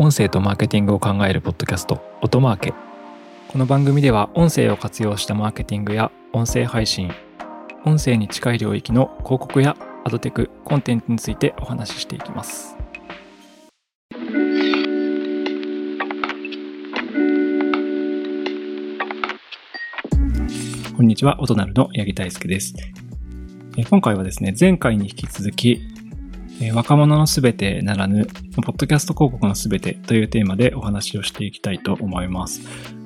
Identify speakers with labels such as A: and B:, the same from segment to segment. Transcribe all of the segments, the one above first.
A: 音声とマーケティングを考えるポッドキャスト音マーケこの番組では音声を活用したマーケティングや音声配信音声に近い領域の広告やアドテクコンテンツについてお話ししていきますこんにちは、音なるの八木大輔です。今回はですね、前回に引き続き、若者のすべてならぬ、ポッドキャスト広告のすべてというテーマでお話をしていきたいと思います。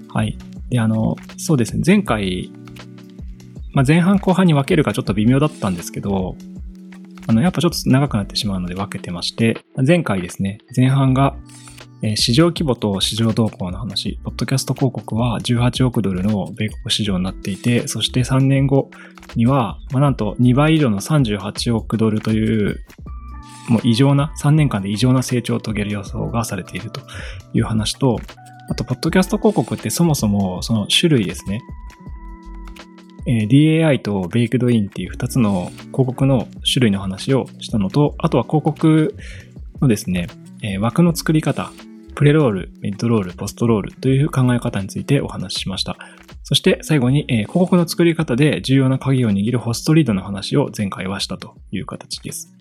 A: はい。で、あの、そうですね、前回、まあ、前半後半に分けるかちょっと微妙だったんですけど、あの、やっぱちょっと長くなってしまうので分けてまして、前回ですね、前半が市場規模と市場動向の話、ポッドキャスト広告は18億ドルの米国市場になっていて、そして3年後には、まあ、なんと2倍以上の38億ドルという、もう異常な、3年間で異常な成長を遂げる予想がされているという話と、あと、ポッドキャスト広告ってそもそもその種類ですね。え DAI とベイクドインっていう2つの広告の種類の話をしたのと、あとは広告のですね、え枠の作り方、プレロール、ミッドロール、ポストロールという考え方についてお話ししました。そして最後に、え、広告の作り方で重要な鍵を握るホストリードの話を前回はしたという形です。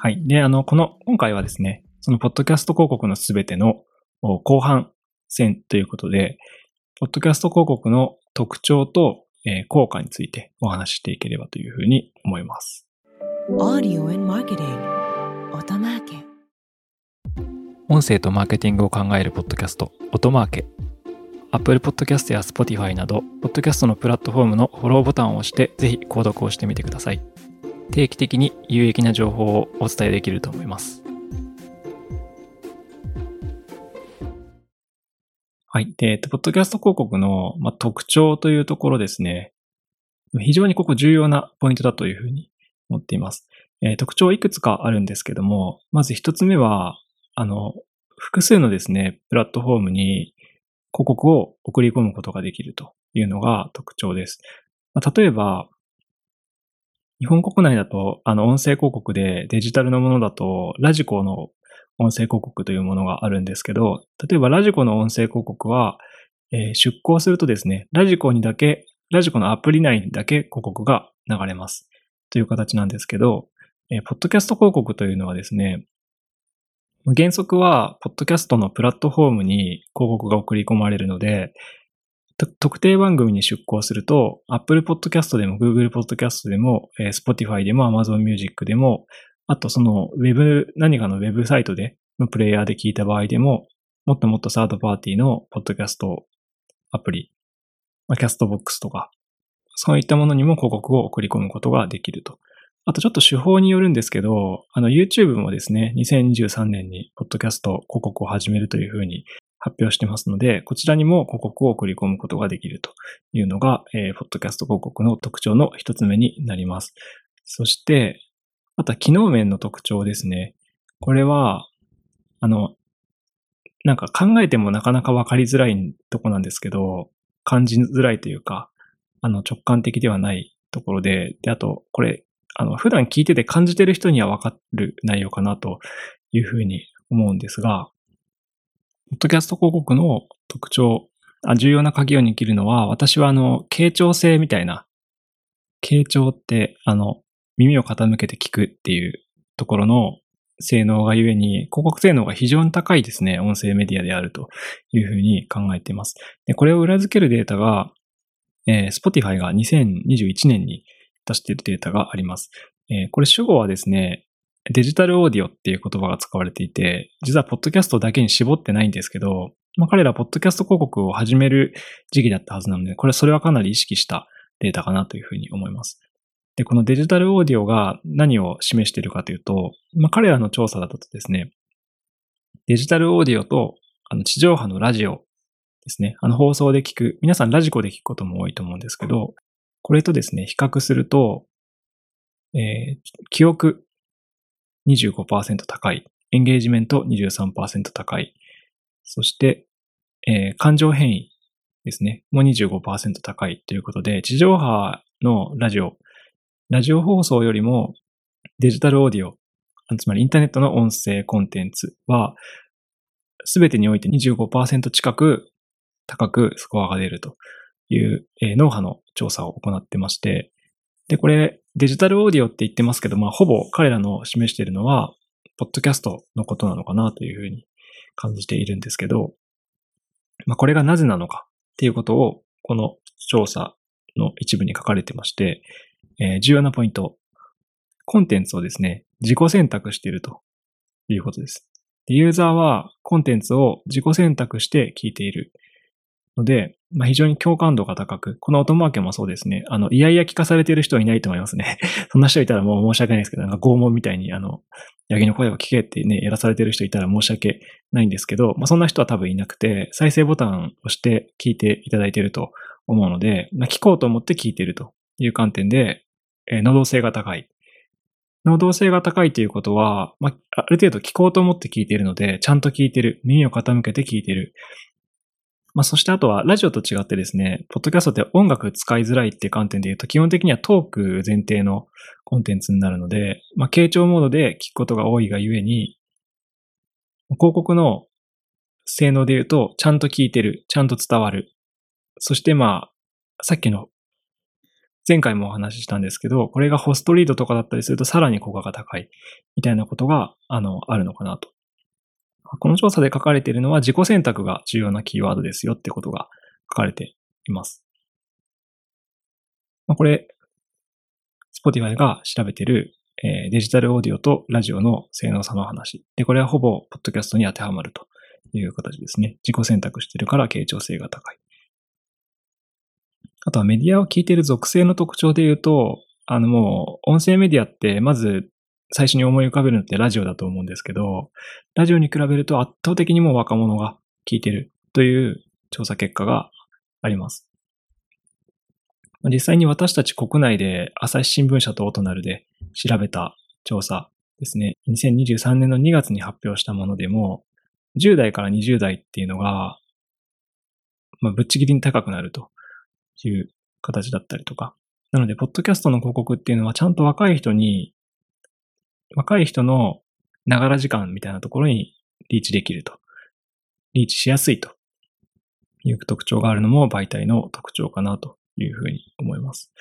A: はい。で、あの、この、今回はですね、そのポッドキャスト広告のすべての後半戦ということで、ポッドキャスト広告の特徴と、えー、効果についてお話ししていければというふうに思います。Audio and Marketing 音声とマーケティングを考えるポッドキャスト、音マーケ。Apple Podcast や Spotify など、ポッドキャストのプラットフォームのフォローボタンを押して、ぜひ購読をしてみてください。定期的に有益な情報をお伝えできると思います。はい。で、ポッドキャスト広告の、まあ、特徴というところですね。非常にここ重要なポイントだというふうに思っています。えー、特徴いくつかあるんですけども、まず一つ目は、あの、複数のですね、プラットフォームに広告を送り込むことができるというのが特徴です。まあ、例えば、日本国内だと、あの、音声広告でデジタルのものだと、ラジコの音声広告というものがあるんですけど、例えばラジコの音声広告は、えー、出稿するとですね、ラジコにだけ、ラジコのアプリ内にだけ広告が流れます。という形なんですけど、えー、ポッドキャスト広告というのはですね、原則は、ポッドキャストのプラットフォームに広告が送り込まれるので、特定番組に出稿すると、Apple Podcast でも Google Podcast でも、Spotify でも Amazon Music でも、あとその Web、何かの Web サイトでのプレイヤーで聞いた場合でも、もっともっとサードパーティーのポッドキャストアプリ、キャストボックスとか、そういったものにも広告を送り込むことができると。あとちょっと手法によるんですけど、あの YouTube もですね、2023年にポッドキャスト広告を始めるというふうに発表してますので、こちらにも広告を送り込むことができるというのが、えー、ポッドキャスト広告の特徴の一つ目になります。そして、あとは機能面の特徴ですね。これは、あの、なんか考えてもなかなかわかりづらいとこなんですけど、感じづらいというか、あの直感的ではないところで、で、あと、これあの、普段聞いてて感じてる人にはわかる内容かなというふうに思うんですが、ポッドキャスト広告の特徴、重要な鍵を握るのは、私はあの、傾聴性みたいな、傾聴って、あの、耳を傾けて聞くっていうところの性能がゆえに、広告性能が非常に高いですね、音声メディアであるというふうに考えています。でこれを裏付けるデータが、えー、Spotify が2021年に出しているデータがあります。えー、これ主語はですね、デジタルオーディオっていう言葉が使われていて、実はポッドキャストだけに絞ってないんですけど、まあ、彼らポッドキャスト広告を始める時期だったはずなので、これそれはかなり意識したデータかなというふうに思います。で、このデジタルオーディオが何を示しているかというと、まあ、彼らの調査だとですね、デジタルオーディオとあの地上波のラジオですね、あの放送で聞く、皆さんラジコで聞くことも多いと思うんですけど、これとですね、比較すると、えー、記憶25%高い、エンゲージメント23%高い、そして、えー、感情変異ですね、もう25%高いということで、地上波のラジオ、ラジオ放送よりもデジタルオーディオ、つまりインターネットの音声コンテンツは、すべてにおいて25%近く高くスコアが出るという、脳波の調査を行ってまして、で、これデジタルオーディオって言ってますけど、まあ、ほぼ彼らの示しているのは、ポッドキャストのことなのかなというふうに感じているんですけど、まあ、これがなぜなのかっていうことを、この調査の一部に書かれてまして、えー、重要なポイント。コンテンツをですね、自己選択しているということです。でユーザーはコンテンツを自己選択して聞いているので、まあ、非常に共感度が高く、この音マーケもそうですね、あの、いやいや聞かされている人はいないと思いますね。そんな人いたらもう申し訳ないですけど、なんか拷問みたいに、あの、ヤギの声を聞けってね、やらされている人いたら申し訳ないんですけど、まあ、そんな人は多分いなくて、再生ボタンを押して聞いていただいていると思うので、まあ、聞こうと思って聞いているという観点で、えー、能動性が高い。能動性が高いということは、まあ、ある程度聞こうと思って聞いているので、ちゃんと聞いている。耳を傾けて聞いている。まあ、そしてあとは、ラジオと違ってですね、ポッドキャストって音楽使いづらいっていう観点で言うと、基本的にはトーク前提のコンテンツになるので、まあ、傾聴モードで聞くことが多いがゆえに、広告の性能で言うと、ちゃんと聞いてる、ちゃんと伝わる。そしてまあ、さっきの、前回もお話ししたんですけど、これがホストリードとかだったりするとさらに効果が高い、みたいなことが、あの、あるのかなとこの調査で書かれているのは自己選択が重要なキーワードですよってことが書かれています。まあ、これ、Spotify が調べている、えー、デジタルオーディオとラジオの性能差の話。で、これはほぼポッドキャストに当てはまるという形ですね。自己選択しているから傾聴性が高い。あとはメディアを聞いている属性の特徴で言うと、あのもう音声メディアってまず最初に思い浮かべるのってラジオだと思うんですけど、ラジオに比べると圧倒的にも若者が聞いてるという調査結果があります。実際に私たち国内で朝日新聞社とオトナルで調べた調査ですね。2023年の2月に発表したものでも、10代から20代っていうのが、まあ、ぶっちぎりに高くなるという形だったりとか。なので、ポッドキャストの広告っていうのはちゃんと若い人に若い人のながら時間みたいなところにリーチできると。リーチしやすいという特徴があるのも媒体の特徴かなというふうに思います。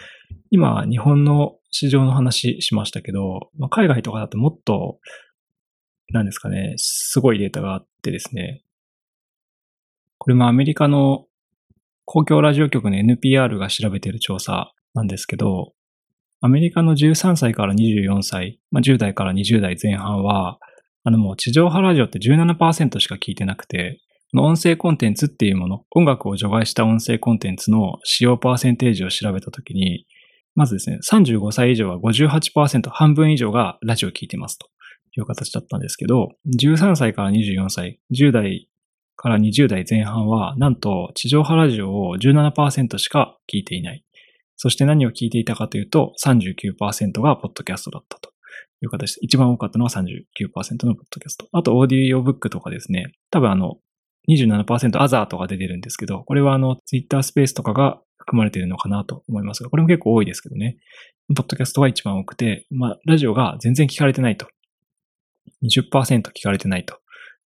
A: 今、日本の市場の話しましたけど、まあ、海外とかだともっと、なんですかね、すごいデータがあってですね、これもアメリカの公共ラジオ局の NPR が調べている調査なんですけど、アメリカの13歳から24歳、まあ、10代から20代前半は、あのもう地上波ラジオって17%しか聞いてなくて、音声コンテンツっていうもの、音楽を除外した音声コンテンツの使用パーセンテージを調べたときに、まずですね、35歳以上は58%、半分以上がラジオを聞いてますという形だったんですけど、13歳から24歳、10代から20代前半は、なんと地上波ラジオを17%しか聞いていない。そして何を聞いていたかというと、39%がポッドキャストだったという形で、一番多かったのは39%のポッドキャスト。あと、オーディオブックとかですね、多分あの、27%アザーとか出てるんですけど、これはあの、ツイッタースペースとかが含まれているのかなと思いますが、これも結構多いですけどね。ポッドキャストが一番多くて、まあ、ラジオが全然聞かれてないと。20%聞かれてないと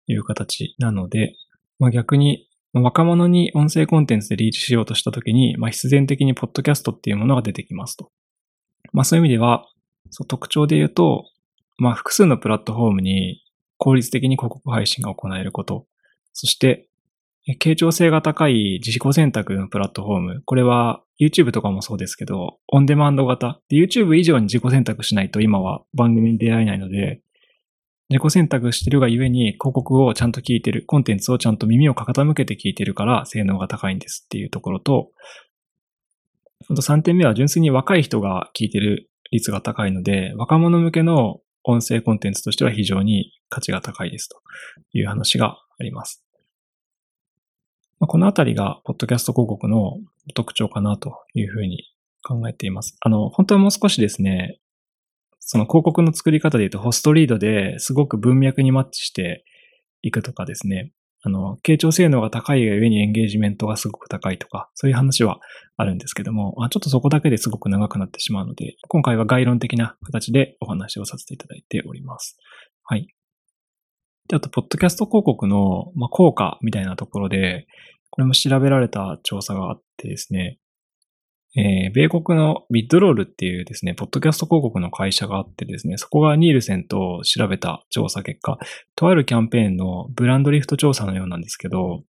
A: いう形なので、まあ、逆に若者に音声コンテンツでリーチしようとしたときに、まあ、必然的にポッドキャストっていうものが出てきますと。まあ、そういう意味では、特徴で言うと、まあ、複数のプラットフォームに効率的に広告配信が行えること。そして、傾聴性が高い自己選択のプラットフォーム。これは YouTube とかもそうですけど、オンデマンド型。YouTube 以上に自己選択しないと今は番組に出会えないので、自己選択してるがゆえに広告をちゃんと聞いてる、コンテンツをちゃんと耳を傾けて聞いてるから性能が高いんですっていうところと、あと3点目は純粋に若い人が聞いてる率が高いので、若者向けの音声コンテンツとしては非常に価値が高いですという話があります。このあたりが、ポッドキャスト広告の特徴かなというふうに考えています。あの、本当はもう少しですね、その広告の作り方で言うと、ホストリードですごく文脈にマッチしていくとかですね。あの、傾聴性能が高いがゆえにエンゲージメントがすごく高いとか、そういう話はあるんですけども、ちょっとそこだけですごく長くなってしまうので、今回は概論的な形でお話をさせていただいております。はい。で、あと、ポッドキャスト広告の、まあ、効果みたいなところで、これも調べられた調査があってですね、えー、米国のビッドロールっていうですね、ポッドキャスト広告の会社があってですね、そこがニールセンと調べた調査結果、とあるキャンペーンのブランドリフト調査のようなんですけど、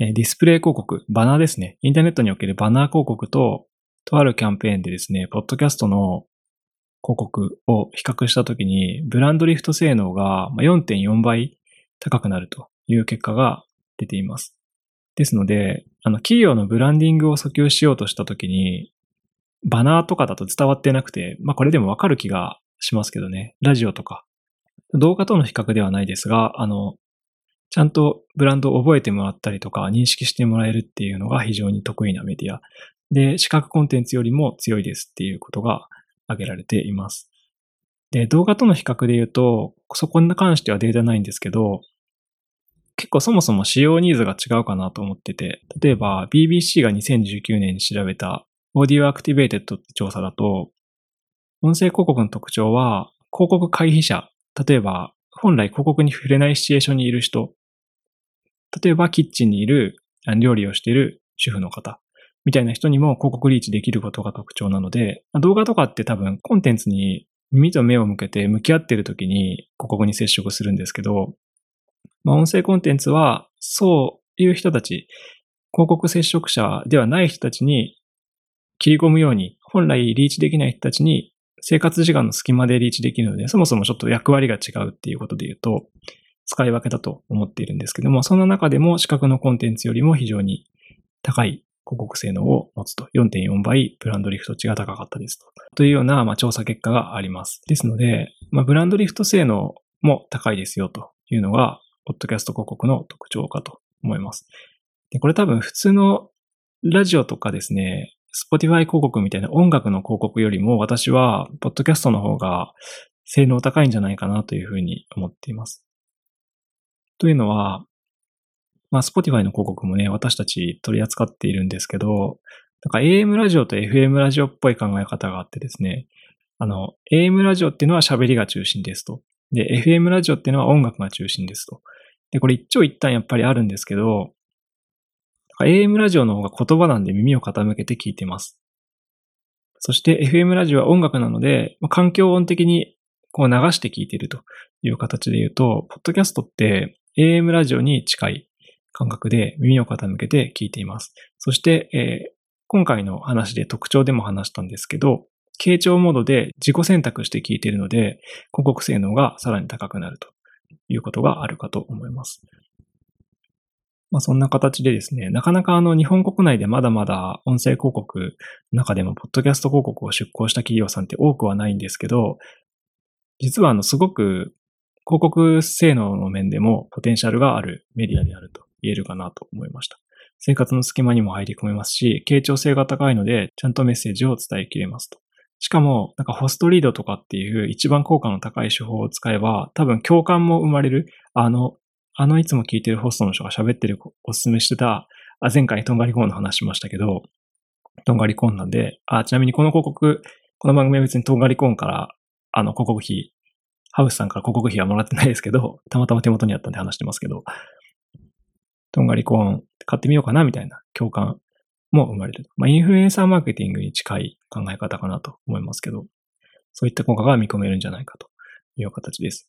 A: えー、ディスプレイ広告、バナーですね。インターネットにおけるバナー広告と、とあるキャンペーンでですね、ポッドキャストの広告を比較したときに、ブランドリフト性能が4.4倍高くなるという結果が出ています。ですので、あの、企業のブランディングを訴求しようとしたときに、バナーとかだと伝わってなくて、まあこれでもわかる気がしますけどね。ラジオとか。動画との比較ではないですが、あの、ちゃんとブランドを覚えてもらったりとか認識してもらえるっていうのが非常に得意なメディア。で、視覚コンテンツよりも強いですっていうことが挙げられています。で、動画との比較で言うと、そこに関してはデータないんですけど、結構そもそも使用ニーズが違うかなと思ってて、例えば BBC が2019年に調べた Audio Activated って調査だと、音声広告の特徴は、広告回避者、例えば本来広告に触れないシチュエーションにいる人、例えばキッチンにいる料理をしている主婦の方、みたいな人にも広告リーチできることが特徴なので、動画とかって多分コンテンツに耳と目を向けて向き合っている時に広告に接触するんですけど、まあ、音声コンテンツは、そういう人たち、広告接触者ではない人たちに切り込むように、本来リーチできない人たちに生活時間の隙間でリーチできるので、そもそもちょっと役割が違うっていうことで言うと、使い分けだと思っているんですけども、そんな中でも視覚のコンテンツよりも非常に高い広告性能を持つと。4.4倍ブランドリフト値が高かったですと。というような、まあ、調査結果があります。ですので、まあ、ブランドリフト性能も高いですよというのが、ポッドキャスト広告の特徴かと思います。で、これ多分普通のラジオとかですね、Spotify 広告みたいな音楽の広告よりも私は、ポッドキャストの方が性能高いんじゃないかなというふうに思っています。というのは、まあ、Spotify の広告もね、私たち取り扱っているんですけど、なんか AM ラジオと FM ラジオっぽい考え方があってですね、あの、AM ラジオっていうのは喋りが中心ですと。で、FM ラジオっていうのは音楽が中心ですと。で、これ一長一短やっぱりあるんですけど、AM ラジオの方が言葉なんで耳を傾けて聞いてます。そして FM ラジオは音楽なので、環境音的にこう流して聞いているという形で言うと、ポッドキャストって AM ラジオに近い感覚で耳を傾けて聞いています。そして、えー、今回の話で特徴でも話したんですけど、傾聴モードで自己選択して聞いているので、広告性能がさらに高くなるということがあるかと思います。まあ、そんな形でですね、なかなかあの日本国内でまだまだ音声広告の中でも、ポッドキャスト広告を出稿した企業さんって多くはないんですけど、実はあのすごく広告性能の面でもポテンシャルがあるメディアであると言えるかなと思いました。生活の隙間にも入り込めますし、傾聴性が高いので、ちゃんとメッセージを伝えきれますと。しかも、なんかホストリードとかっていう一番効果の高い手法を使えば、多分共感も生まれる。あの、あのいつも聞いてるホストの人が喋ってるおすすめしてた、あ前回トンガリコーンの話しましたけど、トンガリコーンなんで、あ、ちなみにこの広告、この番組は別にトンガリコーンから、あの広告費、ハウスさんから広告費はもらってないですけど、たまたま手元にあったんで話してますけど、トンガリコーン買ってみようかなみたいな共感も生まれる。まあ、インフルエンサーマーケティングに近い考え方かなと思いますけど、そういった効果が見込めるんじゃないかという形です。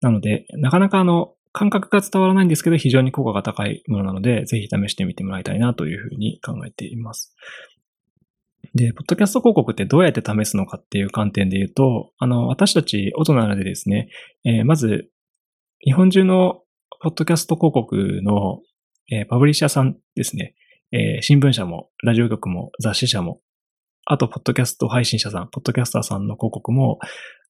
A: なので、なかなかあの、感覚が伝わらないんですけど、非常に効果が高いものなので、ぜひ試してみてもらいたいなというふうに考えています。で、ポッドキャスト広告ってどうやって試すのかっていう観点で言うと、あの、私たち大人でですね、えー、まず、日本中のポッドキャスト広告の、えー、パブリッシャーさんですね、えー、新聞社も、ラジオ局も、雑誌社も、あと、ポッドキャスト配信者さん、ポッドキャスターさんの広告も、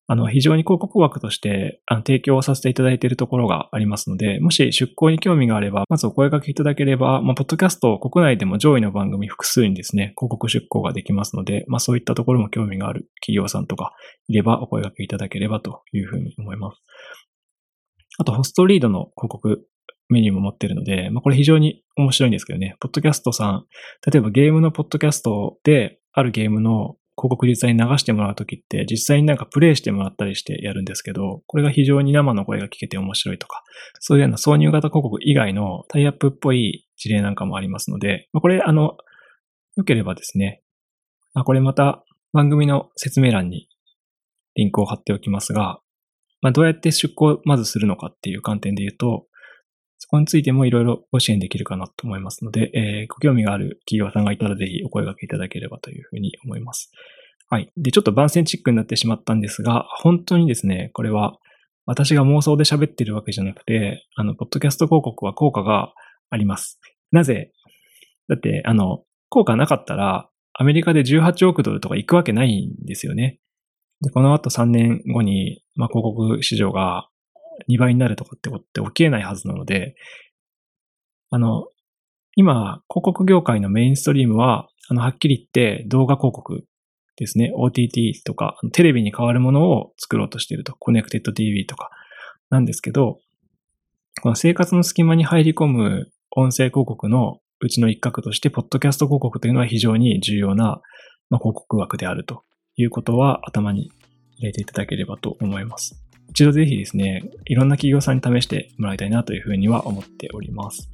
A: あの、非常に広告枠として、あの、提供させていただいているところがありますので、もし出向に興味があれば、まずお声掛けいただければ、まあ、ポッドキャスト国内でも上位の番組複数にですね、広告出向ができますので、まあ、そういったところも興味がある企業さんとかいればお声掛けいただければというふうに思います。あと、ホストリードの広告メニューも持ってるので、まあ、これ非常に面白いんですけどね、ポッドキャストさん、例えばゲームのポッドキャストで、あるゲームの広告実際に流してもらうときって、実際になんかプレイしてもらったりしてやるんですけど、これが非常に生の声が聞けて面白いとか、そういうような挿入型広告以外のタイアップっぽい事例なんかもありますので、まあ、これ、あの、良ければですね、まあ、これまた番組の説明欄にリンクを貼っておきますが、まあ、どうやって出向まずするのかっていう観点で言うと、そこについてもいろいろご支援できるかなと思いますので、えー、ご興味がある企業さんがいたらぜひお声掛けいただければというふうに思います。はい。で、ちょっと番宣チックになってしまったんですが、本当にですね、これは私が妄想で喋ってるわけじゃなくて、あの、ポッドキャスト広告は効果があります。なぜ？だって、あの、効果なかったら、アメリカで18億ドルとか行くわけないんですよね。で、この後3年後に、まあ、広告市場が2倍になるとかってことって起きえないはずなので、あの、今、広告業界のメインストリームは、あの、はっきり言って動画広告ですね。OTT とか、テレビに変わるものを作ろうとしていると。コネクテッド TV とかなんですけど、この生活の隙間に入り込む音声広告のうちの一角として、ポッドキャスト広告というのは非常に重要な、まあ、広告枠であるということは頭に入れていただければと思います。一度ぜひですね、いろんな企業さんに試してもらいたいなというふうには思っております。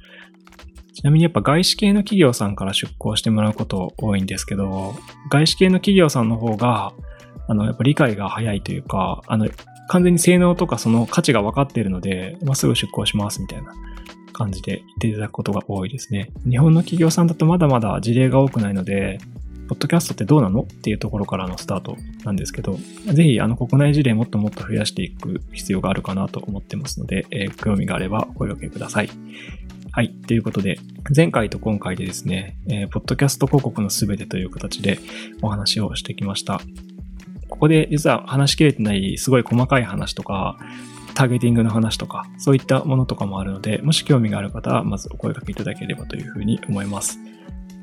A: ちなみにやっぱ外資系の企業さんから出向してもらうこと多いんですけど、外資系の企業さんの方が、あの、やっぱ理解が早いというか、あの、完全に性能とかその価値が分かっているので、まあ、すぐ出向しますみたいな感じで言っていただくことが多いですね。日本の企業さんだとまだまだ事例が多くないので、ポッドキャストってどうなのっていうところからのスタートなんですけど、ぜひあの国内事例もっともっと増やしていく必要があるかなと思ってますので、えー、興味があればお声掛けください。はい。ということで、前回と今回でですね、えー、ポッドキャスト広告のすべてという形でお話をしてきました。ここで実は話しきれてないすごい細かい話とか、ターゲティングの話とか、そういったものとかもあるので、もし興味がある方は、まずお声掛けいただければというふうに思います。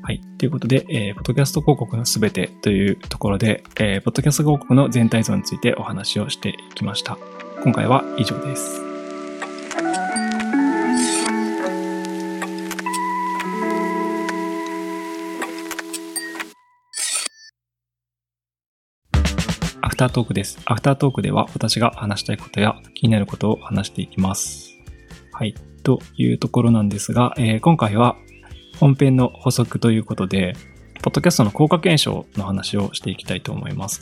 A: はい。ということで、えー、ポッドキャスト広告のすべてというところで、えー、ポッドキャスト広告の全体像についてお話をしていきました。今回は以上です。アフタートークです。アフタートークでは私が話したいことや気になることを話していきます。はい。というところなんですが、えー、今回は本編の補足ということで、ポッドキャストの効果検証の話をしていきたいと思います。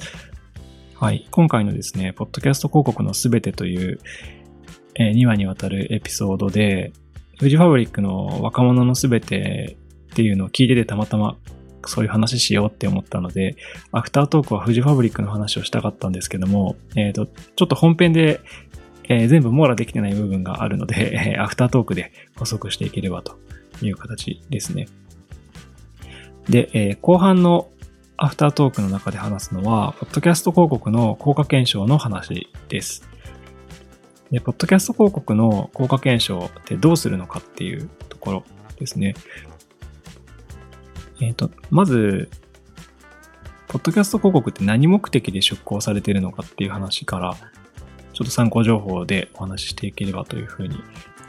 A: はい。今回のですね、ポッドキャスト広告のすべてという、え、2話にわたるエピソードで、フジファブリックの若者のすべてっていうのを聞いててたまたまそういう話しようって思ったので、アフタートークはフジファブリックの話をしたかったんですけども、えっ、ー、と、ちょっと本編で、えー、全部網羅できてない部分があるので、アフタートークで補足していければという形ですね。で、えー、後半のアフタートークの中で話すのは、ポッドキャスト広告の効果検証の話です。で、ポッドキャスト広告の効果検証ってどうするのかっていうところですね。えっ、ー、と、まず、ポッドキャスト広告って何目的で出稿されているのかっていう話から、ちょっと参考情報でお話ししていければというふうに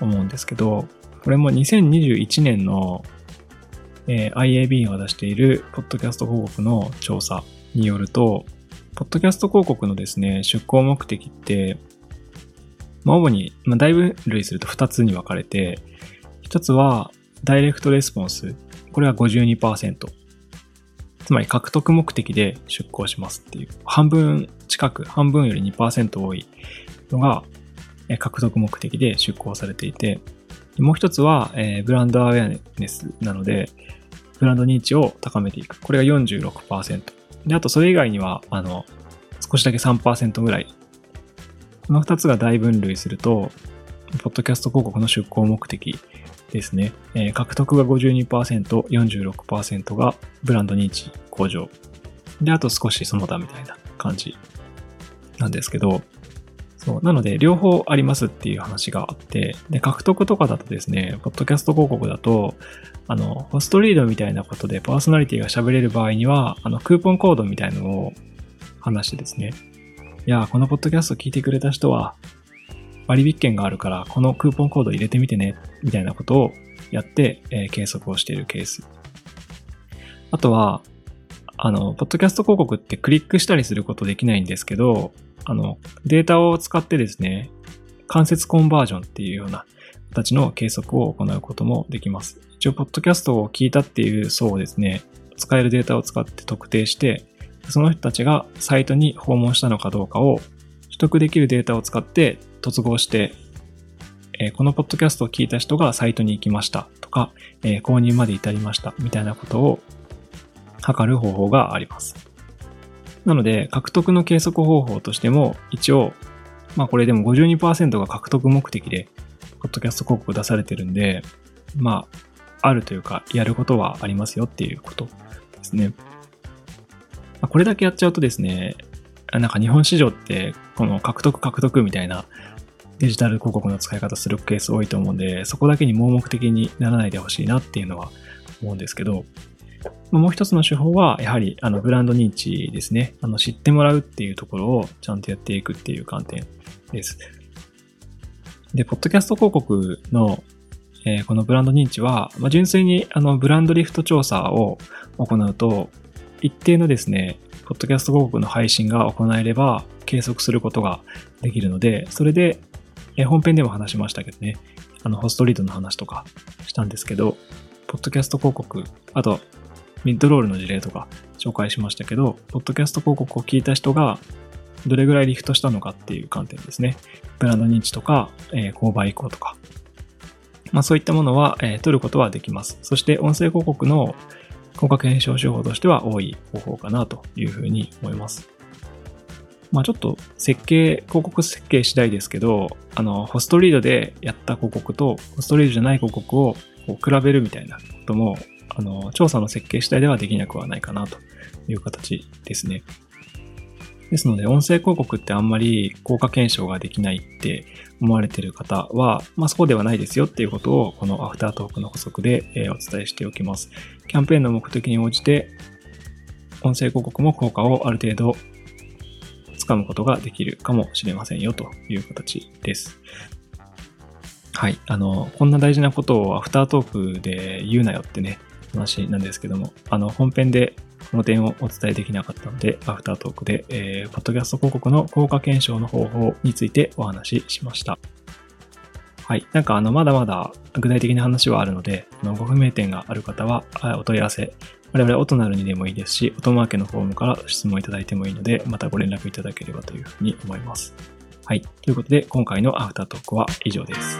A: 思うんですけど、これも2021年の、えー、IAB が出しているポッドキャスト広告の調査によると、ポッドキャスト広告のですね、出稿目的って、まあ、主に、まあ、だいぶ類すると2つに分かれて、1つは、ダイレクトレスポンス。これは52%。つまり獲得目的で出稿しますっていう。半分近く、半分より2%多いのが獲得目的で出稿されていて、もう一つは、えー、ブランドアウェアネスなので、ブランド認知を高めていく。これが46%。で、あとそれ以外には、あの、少しだけ3%ぐらい。この二つが大分類すると、ポッドキャスト広告の出稿目的ですね。えー、獲得が52%、46%がブランド認知向上。で、あと少しその他みたいな感じなんですけど、そう。なので、両方ありますっていう話があって、で、獲得とかだとですね、ポッドキャスト広告だと、あの、ホストリードみたいなことでパーソナリティが喋れる場合には、あの、クーポンコードみたいのを話してですね、いや、このポッドキャスト聞いてくれた人は、割引券があるから、このクーポンコード入れてみてね、みたいなことをやって、えー、計測をしているケース。あとは、あの、ポッドキャスト広告ってクリックしたりすることできないんですけど、あの、データを使ってですね、間接コンバージョンっていうような形の計測を行うこともできます。一応、ポッドキャストを聞いたっていう層をですね、使えるデータを使って特定して、その人たちがサイトに訪問したのかどうかを取得できるデータを使って突合して、え、このポッドキャストを聞いた人がサイトに行きましたとか、え、購入まで至りましたみたいなことを測る方法があります。なので、獲得の計測方法としても、一応、まあこれでも52%が獲得目的で、ポッドキャスト広告出されてるんで、まあ、あるというか、やることはありますよっていうことですね。ま、これだけやっちゃうとですね、なんか日本市場って、この獲得獲得みたいなデジタル広告の使い方するケース多いと思うんで、そこだけに盲目的にならないでほしいなっていうのは思うんですけど、もう一つの手法は、やはり、あの、ブランド認知ですね。あの、知ってもらうっていうところをちゃんとやっていくっていう観点です。で、ポッドキャスト広告の、えー、このブランド認知は、まあ、純粋に、あの、ブランドリフト調査を行うと、一定のですね、ポッドキャスト広告の配信が行えれば、計測することができるので、それで、えー、本編でも話しましたけどね、あの、ホストリードの話とかしたんですけど、ポッドキャスト広告、あと、ミッドロールの事例とか紹介しましたけど、ポッドキャスト広告を聞いた人がどれぐらいリフトしたのかっていう観点ですね。ブランド認知とか、えー、購買移行とか。まあそういったものは、えー、取ることはできます。そして音声広告の広角検証手法としては多い方法かなというふうに思います。まあちょっと設計、広告設計次第ですけど、あの、ホストリードでやった広告と、ホストリードじゃない広告をこう比べるみたいなこともあの、調査の設計次第ではできなくはないかなという形ですね。ですので、音声広告ってあんまり効果検証ができないって思われている方は、まあそうではないですよっていうことを、このアフタートークの補足で、お伝えしておきます。キャンペーンの目的に応じて、音声広告も効果をある程度つかむことができるかもしれませんよという形です。はい。あの、こんな大事なことをアフタートークで言うなよってね、話なんですけども、あの、本編でこの点をお伝えできなかったので、アフタートークで、えー、ポッドキャスト広告の効果検証の方法についてお話ししました。はい。なんかあの、まだまだ具体的な話はあるので、あのご不明点がある方は、お問い合わせ、我々オトナルにでもいいですし、オトマーケのフォームから質問いただいてもいいので、またご連絡いただければというふうに思います。はい。ということで、今回のアフタートークは以上です。